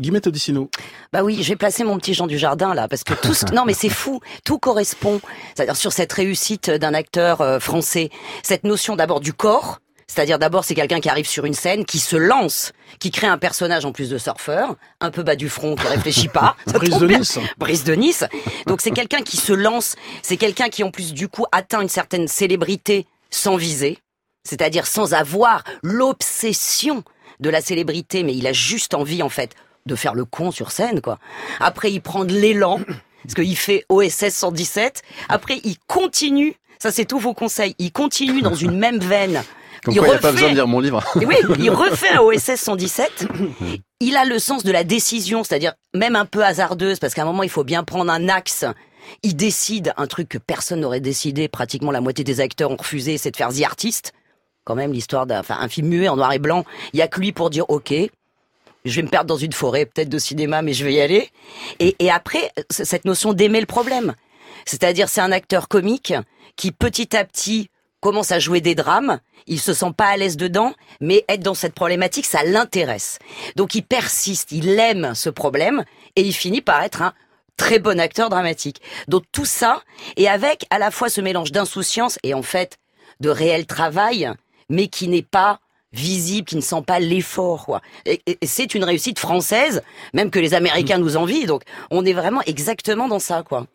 Guillemette Odissino. Bah oui, j'ai placé mon petit Jean du Jardin là, parce que tout ce... non mais c'est fou, tout correspond. C'est-à-dire sur cette réussite d'un acteur euh, français, cette notion d'abord du corps, c'est-à-dire d'abord c'est quelqu'un qui arrive sur une scène, qui se lance, qui crée un personnage en plus de surfeur, un peu bas du front, qui réfléchit pas. Brise de Nice. Brise de Nice. Donc c'est quelqu'un qui se lance, c'est quelqu'un qui en plus du coup atteint une certaine célébrité sans viser, c'est-à-dire sans avoir l'obsession de la célébrité, mais il a juste envie en fait de faire le con sur scène quoi. Après il prend de l'élan parce qu'il fait OSS 117. Après il continue, ça c'est tous vos conseils, il continue dans une même veine. Comme il quoi, il a pas besoin de lire mon livre. oui, il refait un OSS 117. Il a le sens de la décision, c'est-à-dire même un peu hasardeuse, parce qu'à un moment, il faut bien prendre un axe. Il décide un truc que personne n'aurait décidé, pratiquement la moitié des acteurs ont refusé, c'est de faire The Artist. Quand même, l'histoire d'un enfin, un film muet en noir et blanc. Il y a que lui pour dire, OK, je vais me perdre dans une forêt, peut-être de cinéma, mais je vais y aller. Et, et après, cette notion d'aimer le problème. C'est-à-dire, c'est un acteur comique qui, petit à petit, commence à jouer des drames, il se sent pas à l'aise dedans, mais être dans cette problématique, ça l'intéresse. Donc il persiste, il aime ce problème, et il finit par être un très bon acteur dramatique. Donc tout ça, et avec à la fois ce mélange d'insouciance et en fait de réel travail, mais qui n'est pas visible, qui ne sent pas l'effort. Quoi. Et, et c'est une réussite française, même que les Américains nous envient. Donc on est vraiment exactement dans ça. quoi.